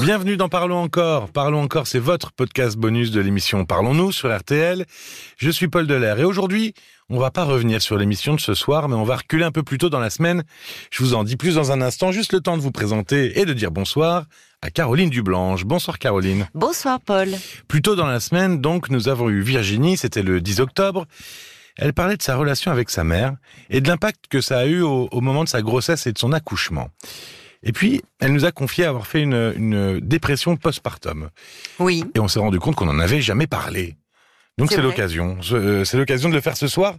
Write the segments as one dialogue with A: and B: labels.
A: Bienvenue dans Parlons encore. Parlons encore, c'est votre podcast bonus de l'émission Parlons-nous sur RTL. Je suis Paul Delair et aujourd'hui, on va pas revenir sur l'émission de ce soir, mais on va reculer un peu plus tôt dans la semaine. Je vous en dis plus dans un instant, juste le temps de vous présenter et de dire bonsoir à Caroline Dublanche. Bonsoir Caroline.
B: Bonsoir Paul.
A: Plus tôt dans la semaine, donc, nous avons eu Virginie, c'était le 10 octobre. Elle parlait de sa relation avec sa mère et de l'impact que ça a eu au, au moment de sa grossesse et de son accouchement. Et puis, elle nous a confié avoir fait une, une dépression postpartum.
B: Oui.
A: Et on s'est rendu compte qu'on n'en avait jamais parlé. Donc
B: C'est
A: l'occasion. Euh, C'est l'occasion de le faire ce soir.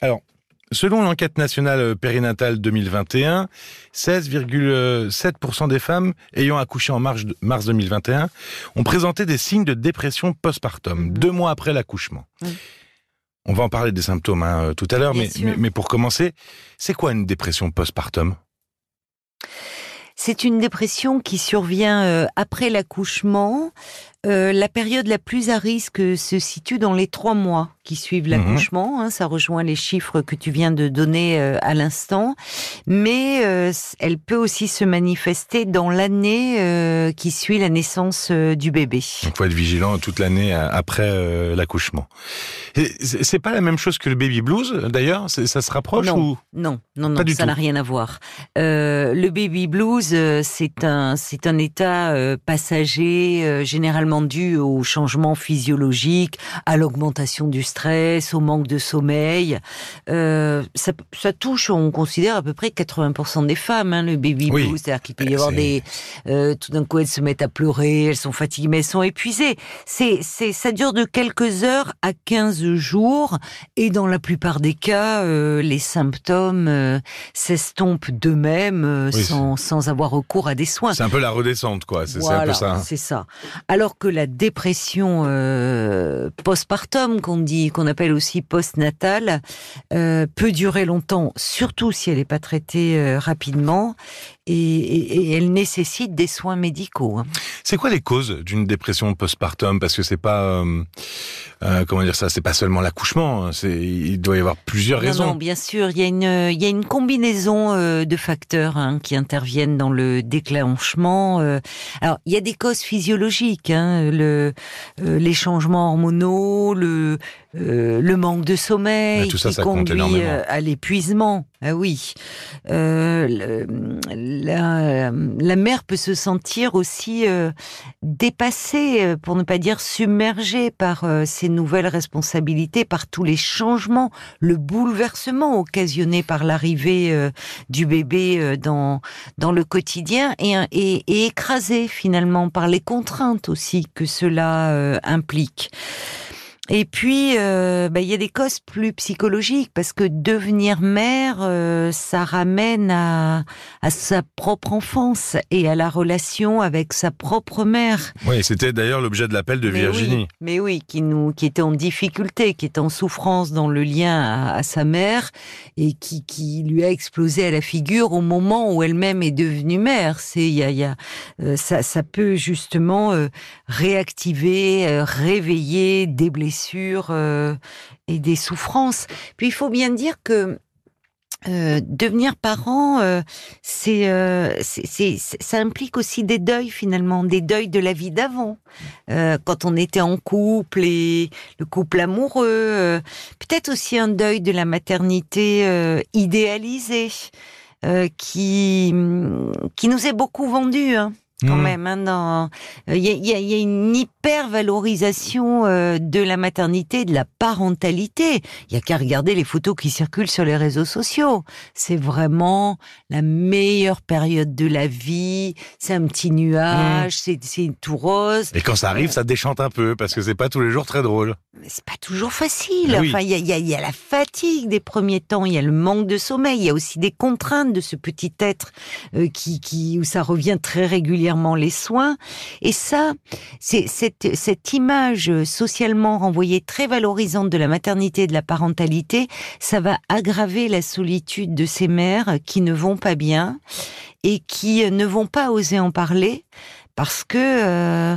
A: Alors, selon l'enquête nationale périnatale 2021, 16,7% des femmes ayant accouché en mars, mars 2021 ont présenté des signes de dépression postpartum, deux mois après l'accouchement. On va en parler des symptômes hein, tout à l'heure, mais, mais pour commencer, c'est quoi une dépression postpartum?
B: C'est une dépression qui survient euh, après l'accouchement. Euh, la période la plus à risque se situe dans les trois mois qui suivent l'accouchement. hein, ça rejoint les chiffres que tu viens de donner euh, à l'instant. Mais euh, elle peut aussi se manifester dans l'année qui suit la naissance du bébé.
A: Donc, faut être vigilant toute l'année après l'accouchement. C'est pas la même chose que le baby blues, d'ailleurs? Ça se rapproche
B: Non.
A: ou?
B: Non, non, non,
A: du
B: ça n'a rien à voir. Le baby blues, c'est un, un état passager, euh, généralement dû au changement physiologique, à l'augmentation du stress, au manque de sommeil. Euh, ça, ça touche, on considère à peu près 80% des femmes, hein, le baby
A: Oui.
B: blues, c'est-à-dire qu'il peut
A: Eh,
B: y avoir
A: c'est-
B: des, euh, tout d'un coup elles se mettent à pleurer, elles sont fatiguées, mais elles sont épuisées. C'est, c'est, ça dure de quelques heures à 15 jours. Et dans la plupart des cas, euh, les symptômes s'estompent d'eux-mêmes
A: Oui,
B: sans, sans avoir recours à des soins.
A: c'est un peu la redescente, quoi. C'est c'est un peu ça. hein.
B: c'est ça. Alors que la dépression euh, postpartum, qu'on dit, qu'on appelle aussi postnatale, euh, peut durer longtemps, surtout si elle n'est pas traitée euh, rapidement, et, et- et elle nécessite des soins médicaux. hein.
A: C'est quoi les causes d'une dépression postpartum? Parce que c'est pas, comment dire ça, c'est pas seulement l'accouchement. hein, il doit y avoir plusieurs raisons.
B: non, bien sûr, il y a une, il y a une combinaison de facteurs hein, qui interviennent dans le déclenchement. Alors, il y a des causes physiologiques, hein, le, euh, les changements hormonaux, le, euh, le manque de sommeil
A: tout ça,
B: qui
A: ça
B: conduit euh, à l'épuisement. Ah oui, La, mère peut se sentir aussi euh, dépassée, euh, pour ne pas dire submergée par euh, ces nouvelles responsabilités, par tous les changements le bouleversement occasionné par l'arrivée euh, du bébé dans dans le quotidien et, et, et écrasé finalement par les contraintes aussi que cela implique. Et puis, euh, bah, il y a des causes plus psychologiques parce que devenir mère, euh, ça ramène à, à sa propre enfance et à la relation avec sa propre mère.
A: Oui, c'était d'ailleurs l'objet de l'appel de
B: Mais
A: Virginie.
B: oui, mais oui, qui nous, qui était en difficulté, qui était en souffrance dans le lien à, à sa mère et qui, qui lui a explosé à la figure au moment où elle-même est devenue mère. C'est, y a, y a, euh, ça, ça peut justement réactiver, réveiller des blessures euh, et des souffrances. Puis il faut bien dire que euh, devenir parent, euh, c'est, ça implique aussi des deuils finalement, des deuils de la vie d'avant. Quand on était en couple et le couple amoureux, peut-être aussi un deuil de la maternité idéalisée. qui qui nous est beaucoup vendu hein, quand
A: Mmh.
B: même. hein, Il y, a, il y y a une hyper valorisation euh, de la maternité, de la parentalité. Il y a qu'à regarder les photos qui circulent sur les réseaux sociaux. C'est vraiment la meilleure période de la vie. C'est un petit nuage, c'est c'est tout rose.
A: Et quand ça arrive, ça déchante un peu parce que c'est pas tous les jours très drôle.
B: C'est pas toujours facile.
A: Oui.
B: Enfin, il y a, y, a, y a la fatigue des premiers temps, il y a le manque de sommeil, il y a aussi des contraintes de ce petit être euh, qui, qui, où ça revient très régulièrement les soins. Et ça, c'est cette, cette image socialement renvoyée très valorisante de la maternité et de la parentalité, ça va aggraver la solitude de ces mères qui ne vont pas bien et qui ne vont pas oser en parler parce que euh,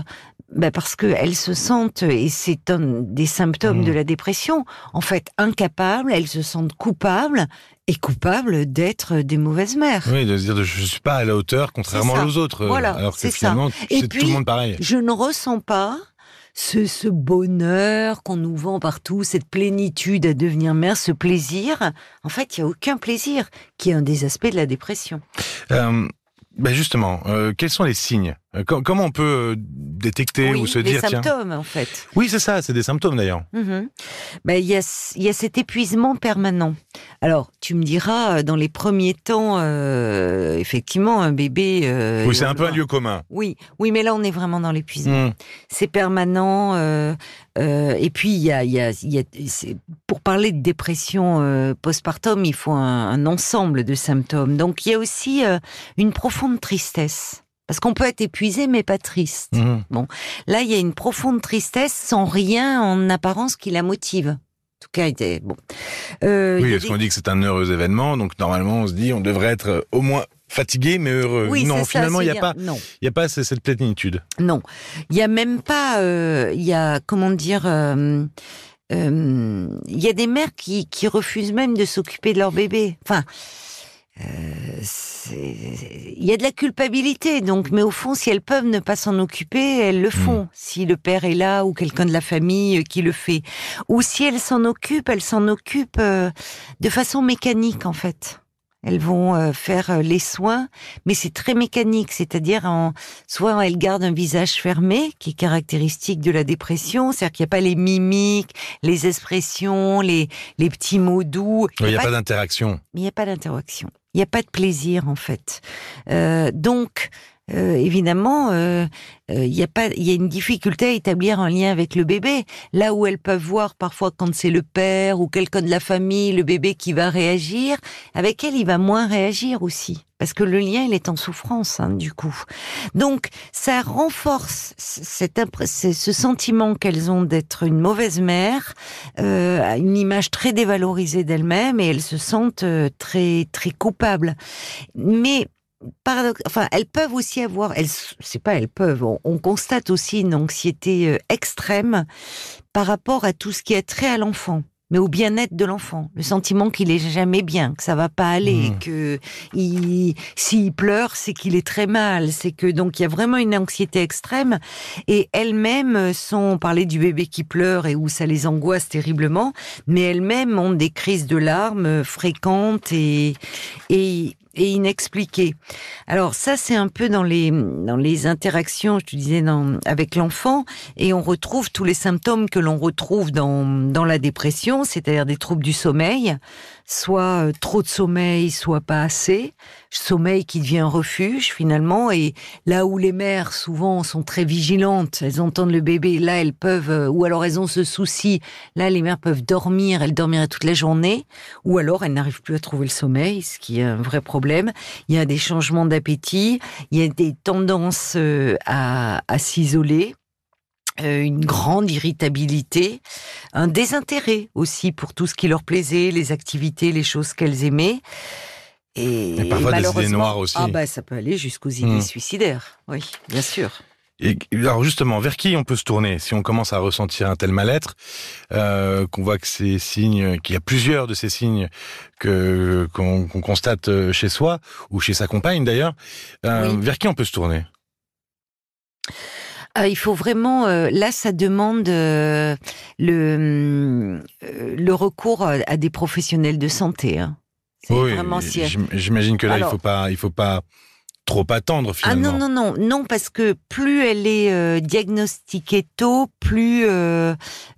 B: ben parce qu'elles se sentent, et c'est un des symptômes
A: Mmh.
B: de la dépression, en fait incapables, elles se sentent coupables et coupables d'être des mauvaises mères.
A: Oui, de se dire je suis pas à la hauteur, contrairement aux autres.
B: Voilà,
A: alors que finalement, c'est tout le monde pareil.
B: Je ne ressens pas ce, ce bonheur qu'on nous vend partout, cette plénitude à devenir mère, ce plaisir. En fait, il n'y a aucun plaisir, qui est un des aspects de la dépression.
A: Euh, ben justement, euh, quels sont les signes Comment on peut euh, détecter
B: oui,
A: ou se
B: les
A: dire tiens
B: symptômes, en fait.
A: Oui, c'est ça, c'est des symptômes d'ailleurs.
B: Mhm. Ben, il y, a, y a cet épuisement permanent. Alors, tu me diras, euh, dans les premiers temps, euh, effectivement, un bébé... euh,
A: oui, c'est un peu un lieu commun.
B: Oui, oui, mais là, on est vraiment dans l'épuisement.
A: Hmm.
B: c'est permanent. euh, euh, et puis, il y a, il y a, il y a- c'est- pour parler de dépression euh, postpartum, il faut un, un ensemble de symptômes. Donc, il y a aussi euh, une profonde tristesse. Parce qu'on peut être épuisé, mais pas triste.
A: Mhm.
B: Là, il y a une profonde tristesse sans rien en apparence qui la motive. En tout cas, il était- bon. Euh,
A: Oui, parce
B: des-
A: qu'on dit que c'est un heureux événement, donc normalement on se dit on devrait être euh, au moins fatigué mais heureux.
B: Oui,
A: non, finalement il n'y a pas, y a pas cette plénitude.
B: Non, il y a même pas, euh, il y a comment dire, euh, euh, il y a des mères qui, qui refusent même de s'occuper de leur bébé. Enfin, il y a de la culpabilité, donc, mais au fond, si elles peuvent ne pas s'en occuper, elles le font. Si le père est là ou quelqu'un de la famille euh, qui le fait, ou si elles s'en occupent, elles s'en occupent euh, de façon mécanique en fait. Elles vont euh, faire euh, les soins, mais c'est très mécanique, c'est-à-dire en, soit elles gardent un visage fermé, qui est caractéristique de la dépression, c'est-à-dire qu'il n'y a pas les mimiques, les expressions, les, les petits mots doux.
A: Il n'y a
B: pas
A: pas d'interaction.
B: il n'y a pas d'interaction. Il n'y a pas de plaisir en fait. Euh, donc, euh, évidemment, euh, euh, il y a pas, il y a une difficulté à établir un lien avec le bébé. Là où elles peuvent voir parfois quand c'est le père ou quelqu'un de la famille, le bébé qui va réagir, avec elle, il va moins réagir aussi. Parce que le lien, il est en souffrance, hein, du coup. Donc, ça renforce cette ce sentiment qu'elles ont d'être une mauvaise mère, euh, une image très dévalorisée d'elles-mêmes, et elles se sentent euh, très très coupables. Mais enfin, elles peuvent aussi avoir, elles, c'est pas elles peuvent, on, on constate aussi une anxiété euh, extrême par rapport à tout ce qui est trait à l'enfant. Mais au bien-être de l'enfant, le sentiment qu'il est jamais bien, que ça va pas aller,
A: Mmh.
B: que il, s'il pleure, c'est qu'il est très mal, c'est que donc il y a vraiment une anxiété extrême. Et elles-mêmes sont, on parlait du bébé qui pleure et où ça les angoisse terriblement, mais elles-mêmes ont des crises de larmes fréquentes et, et, et inexpliquées. Alors ça, c'est un peu dans les, dans les interactions, je te disais, dans, avec l'enfant, et on retrouve tous les symptômes que l'on retrouve dans, dans la dépression, c'est-à-dire des troubles du sommeil, soit euh, trop de sommeil, soit pas assez, sommeil qui devient un refuge finalement, et là où les mères souvent sont très vigilantes, elles entendent le bébé, là elles peuvent, euh, ou alors elles ont ce souci, là les mères peuvent dormir, elles dormiraient toute la journée, ou alors elles n'arrivent plus à trouver le sommeil, ce qui est un vrai problème. Il y a des changements d'appétit, il y a des tendances euh, à, à s'isoler. Euh, une grande irritabilité, un désintérêt aussi pour tout ce qui leur plaisait, les activités, les choses qu'elles aimaient. Et,
A: Et parfois des idées noires aussi.
B: Ah bah ça peut aller jusqu'aux idées
A: Hmm.
B: suicidaires, oui, bien sûr.
A: Et alors justement, vers qui on peut se tourner si on commence à ressentir un tel mal-être, euh, qu'on voit que ces signes, qu'il y a plusieurs de ces signes que qu'on constate euh, chez soi ou chez sa compagne d'ailleurs, euh,
B: Oui.
A: vers qui on peut se tourner?
B: Ah, il faut vraiment, euh, là, ça demande euh, le, euh, le recours à, à des professionnels de santé. hein.
A: Oui,
B: vraiment si.
A: j'im- j'imagine que là
B: Alors-
A: il faut pas, il faut pas trop attendre
B: Ah
A: finalement.
B: non, non, non, non, parce que plus elle est euh, diagnostiquée tôt, plus, euh,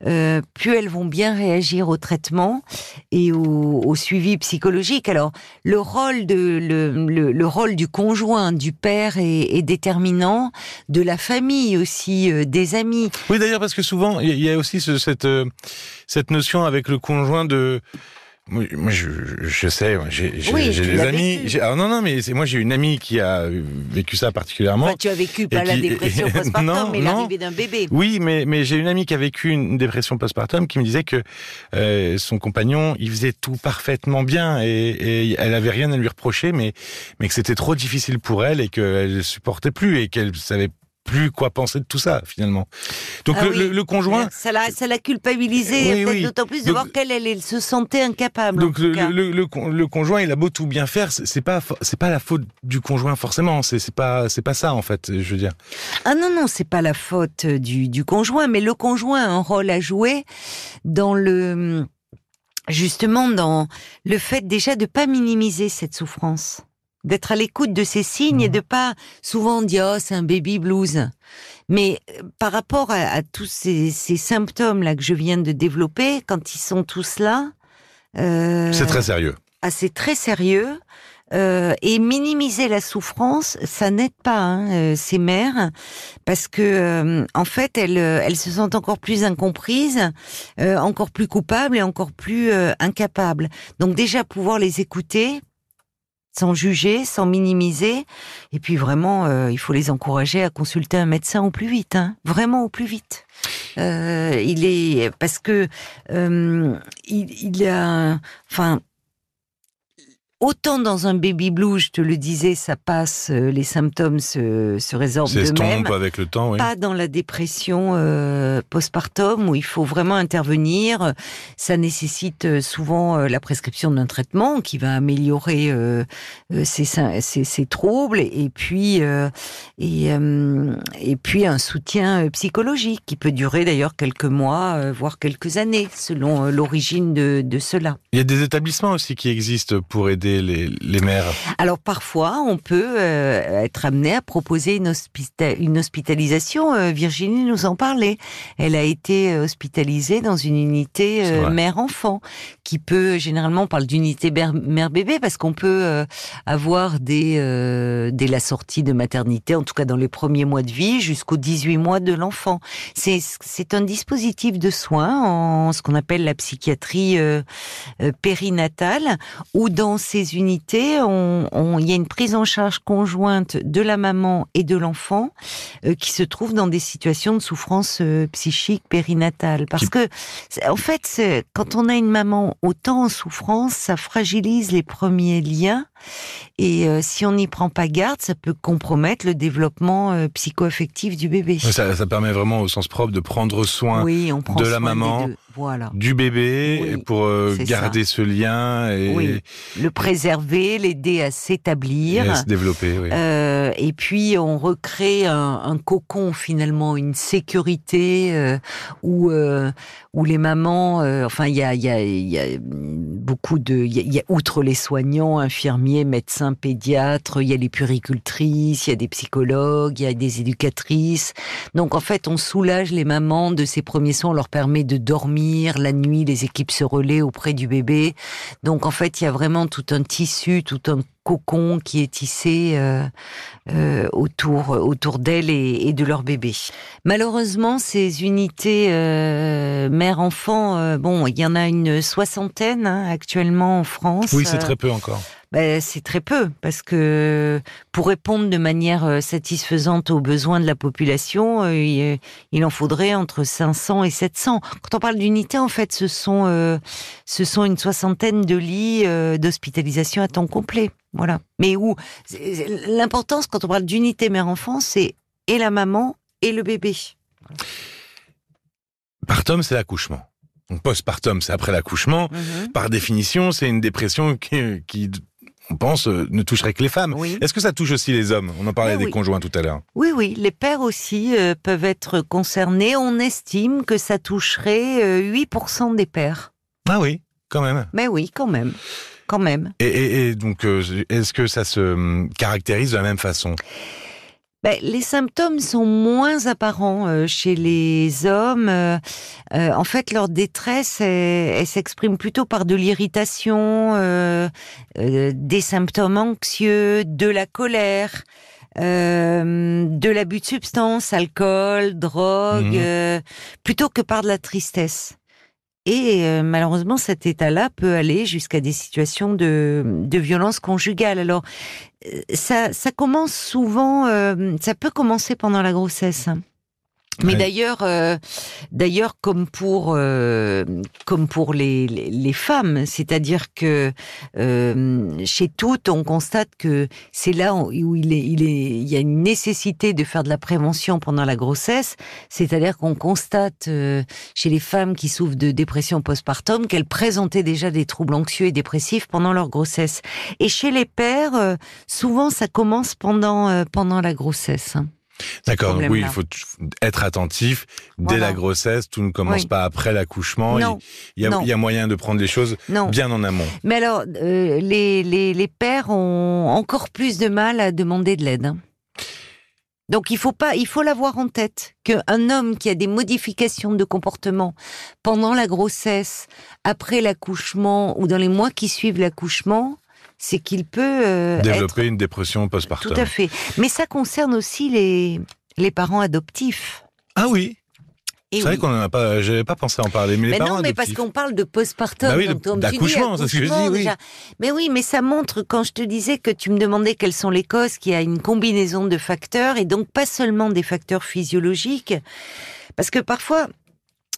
B: euh, plus elles vont bien réagir au traitement et au, au suivi psychologique. Alors, le rôle, de, le, le, le rôle du conjoint, du père est, est déterminant, de la famille aussi, des amis.
A: Oui, d'ailleurs, parce que souvent, il y a- aussi ce- cette, cette notion avec le conjoint de... Moi, je, je sais, j'ai
B: Oui,
A: des amis. Alors non, non, mais c'est moi j'ai une amie qui a vécu ça particulièrement.
B: Enfin, tu as vécu pas la
A: qui-
B: dépression postpartum,
A: non,
B: mais l'arrivée d'un bébé.
A: Oui, mais mais j'ai une amie qui a vécu une dépression postpartum qui me disait que euh, son compagnon, il faisait tout parfaitement bien et, et elle avait rien à lui reprocher, mais mais que c'était trop difficile pour elle et qu'elle supportait plus et qu'elle savait plus quoi penser de tout ça finalement. Donc
B: Ah
A: le,
B: oui.
A: le- le conjoint,
B: Ça l'a, ça l'a culpabilisé,
A: Oui,
B: peut-être
A: oui.
B: d'autant plus de
A: Donc-
B: voir qu'elle, elle, se sentait incapable.
A: donc le, conjoint, il a beau tout bien faire, c'est pas c'est pas la faute du conjoint forcément. C'est c'est pas c'est pas ça en fait. Je veux dire.
B: Ah non, non, c'est pas la faute du, du conjoint, mais le conjoint a un rôle à jouer dans le, justement, dans le fait déjà de pas minimiser cette souffrance. D'être à l'écoute de ces signes et de pas souvent dire, oh, c'est un baby blues. Mais euh, par rapport à, à tous ces, ces symptômes-là que je viens de développer, quand ils sont tous là, euh,
A: C'est très sérieux.
B: ah, c'est très sérieux. Euh, et minimiser la souffrance, ça n'aide pas hein, euh, ces mères, parce que euh, en fait, elles, euh, elles se sentent encore plus incomprises, euh, encore plus coupables et encore plus euh, incapables. Donc déjà pouvoir les écouter, sans juger, sans minimiser, et puis vraiment, euh, il faut les encourager à consulter un médecin au plus vite, hein, vraiment au plus vite. Euh, il est parce que euh, il, il a, enfin, autant dans un baby blue, je te le disais, ça passe, euh, les symptômes se, se résorbent d'eux-mêmes.
A: avec le temps. Oui.
B: Pas dans la dépression euh, postpartum où il faut vraiment intervenir. Ça nécessite euh, souvent la prescription d'un traitement qui va améliorer euh, ces, sy- ces, ces troubles et puis euh, et, et puis un soutien psychologique qui peut durer d'ailleurs quelques mois, voire quelques années, selon l'origine de, de cela.
A: Il y a des établissements aussi qui existent pour aider les, les mères.
B: Alors parfois, on peut euh, être amené à proposer une, hospita- une hospitalisation. Euh, Virginie nous en parlait. Elle a été euh, hospitalisée dans une unité euh, mère-enfant, qui peut généralement on parle d'unité mère-bébé parce qu'on peut avoir euh, dès la sortie de maternité, en tout cas dans les premiers mois de vie, jusqu'aux 18 mois de l'enfant. C'est un dispositif de soins en ce qu'on appelle la psychiatrie périnatale où dans ces unités, on- on- il y a une prise en charge conjointe de la maman et de l'enfant euh, qui se trouve dans des situations de souffrance euh, psychique périnatale. Parce que, en fait, quand on a une maman autant en souffrance, ça fragilise les premiers liens. Et euh, si on n'y prend pas garde, ça peut compromettre le développement euh, psycho-affectif du bébé.
A: Ça, ça permet vraiment au sens propre de prendre soin
B: oui, on prend
A: de la
B: soin
A: maman.
B: Voilà.
A: du bébé
B: Oui,
A: et pour euh, garder ce lien et,
B: Oui. Le préserver, l'aider à s'établir.
A: à se développer.
B: Euh, et puis on recrée un, un cocon finalement, une sécurité où où les mamans, enfin il y a il y a il y a beaucoup de, il y a outre les soignants, infirmiers, médecins, pédiatres, il y a les puricultrices, il y a des psychologues, il y a des éducatrices. Donc en fait on soulage les mamans de ces premiers soins, on leur permet de dormir la nuit, les équipes se relaient auprès du bébé. Donc en fait il y a vraiment tout un tissu, tout un cocon qui est tissé euh, euh, autour autour d'elles et, et de leur bébé. Malheureusement, ces unités euh, mère-enfant, bon, il y en a une soixantaine hein, actuellement en France.
A: oui, c'est très peu encore.
B: ben, c'est très peu parce que pour répondre de manière satisfaisante aux besoins de la population, il, il en faudrait entre 500 et 700. Quand on parle d'unités, en fait, ce sont euh, ce sont une soixantaine de lits euh, d'hospitalisation à temps complet. Voilà. Mais où l'importance quand on parle d'unité mère-enfant, c'est et la maman et le bébé.
A: Partum, c'est l'accouchement. Donc postpartum, c'est après l'accouchement. Par définition, c'est une dépression qui, qui, on pense, ne toucherait que les femmes.
B: Oui.
A: Est-ce que ça touche aussi les hommes? On en parlait des
B: oui.
A: conjoints tout à l'heure.
B: Oui, oui, les pères aussi euh, peuvent être concernés. On estime que ça toucherait euh, 8% des pères.
A: Ah oui, quand même.
B: Mais oui, quand même. Quand même.
A: Et, et- et donc, euh, est-ce que ça se hum, caractérise de la même façon?
B: Ben, les symptômes sont moins apparents euh, chez les hommes. Euh, euh, en fait, leur détresse, elle, s'exprime plutôt par de l'irritation, des symptômes anxieux, de la colère. de l'abus de substances, alcool, drogue,
A: Mhm.
B: plutôt que par de la tristesse. Et euh, malheureusement, cet état-là peut aller jusqu'à des situations de, de violence conjugale. Alors, euh, ça, ça commence souvent, euh, ça peut commencer pendant la grossesse. Mais d'ailleurs, euh, d'ailleurs, comme pour euh, comme pour les, les, femmes, c'est-à-dire que euh, chez toutes, on constate que c'est là où il est, il est, il y a une nécessité de faire de la prévention pendant la grossesse. C'est-à-dire qu'on constate chez les femmes qui souffrent de dépression postpartum qu'elles présentaient déjà des troubles anxieux et dépressifs pendant leur grossesse. Et chez les pères, souvent, ça commence pendant pendant la grossesse.
A: D'accord, oui, il faut être attentif dès la grossesse, tout ne commence pas après l'accouchement. Il, y a, moyen de prendre les choses bien en amont.
B: Mais alors, euh, les, les, pères ont encore plus de mal à demander de l'aide. Hein. Donc il faut pas, il faut l'avoir en tête qu'un homme qui a des modifications de comportement pendant la grossesse, après l'accouchement ou dans les mois qui suivent l'accouchement, c'est qu'il peut
A: euh, développer une dépression postpartum.
B: Tout à fait. Mais ça concerne aussi les les parents adoptifs.
A: Ah oui. C'est vrai qu'on n'en a pas, j'avais pas pensé à en parler, mais, les parents
B: non, mais parce qu'on parle de postpartum,
A: bah oui, d'accouchement, c'est ce que je dis, oui.
B: Mais oui, mais ça montre quand je te disais que tu me demandais quelles sont les causes, qu'il y a une combinaison de facteurs et donc pas seulement des facteurs physiologiques, parce que parfois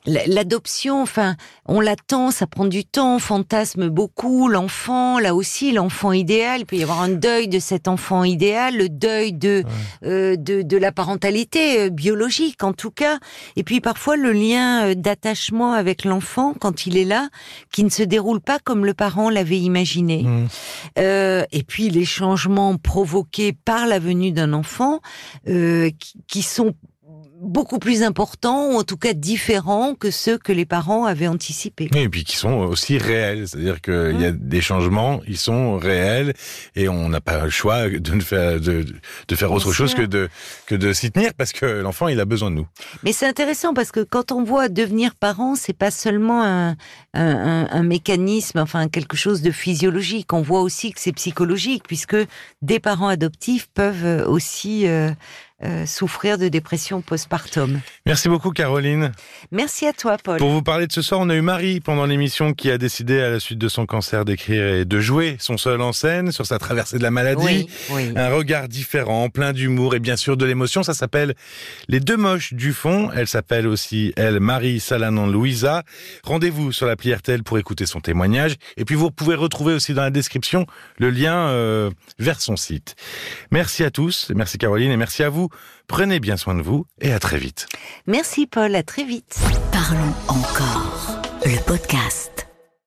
B: l'adoption, enfin, on l'attend, ça prend du temps, on fantasme beaucoup l'enfant, là aussi l'enfant idéal, il peut y avoir un deuil de cet enfant idéal, le deuil de euh, de, de, la parentalité euh, biologique en tout cas, et puis parfois le lien euh, d'attachement avec l'enfant quand il est là, qui ne se déroule pas comme le parent l'avait imaginé, mmh. et puis les changements provoqués par la venue d'un enfant qui, qui sont beaucoup plus importants, ou en tout cas différents que ceux que les parents avaient anticipés.
A: Et puis qui sont aussi réels, c'est-à-dire qu'il y a des changements, ils sont réels, et on n'a pas le choix de faire, de, de faire autre chose que de, que de s'y tenir, parce que l'enfant, il a besoin de nous.
B: Mais c'est intéressant, parce que quand on voit devenir parent, c'est pas seulement un, un, un, mécanisme, enfin quelque chose de physiologique, on voit aussi que c'est psychologique, puisque des parents adoptifs peuvent aussi euh, euh, souffrir de dépression postpartum.
A: Merci beaucoup Caroline.
B: Merci à toi Paul.
A: Pour vous parler de ce soir, on a eu Marie pendant l'émission qui a décidé à la suite de son cancer d'écrire et de jouer son seul en scène sur sa traversée de la maladie. Un regard différent, plein d'humour et bien sûr de l'émotion. Ça s'appelle Les deux moches du fond. Elle s'appelle aussi, elle, Marie Salanon Louisa. Rendez-vous sur l'appli RTL pour écouter son témoignage. Et puis vous pouvez retrouver aussi dans la description le lien euh, vers son site. Merci à tous. Merci Caroline et merci à vous Prenez bien soin de vous et à très vite.
B: Merci Paul, à très vite.
C: Parlons encore, le podcast.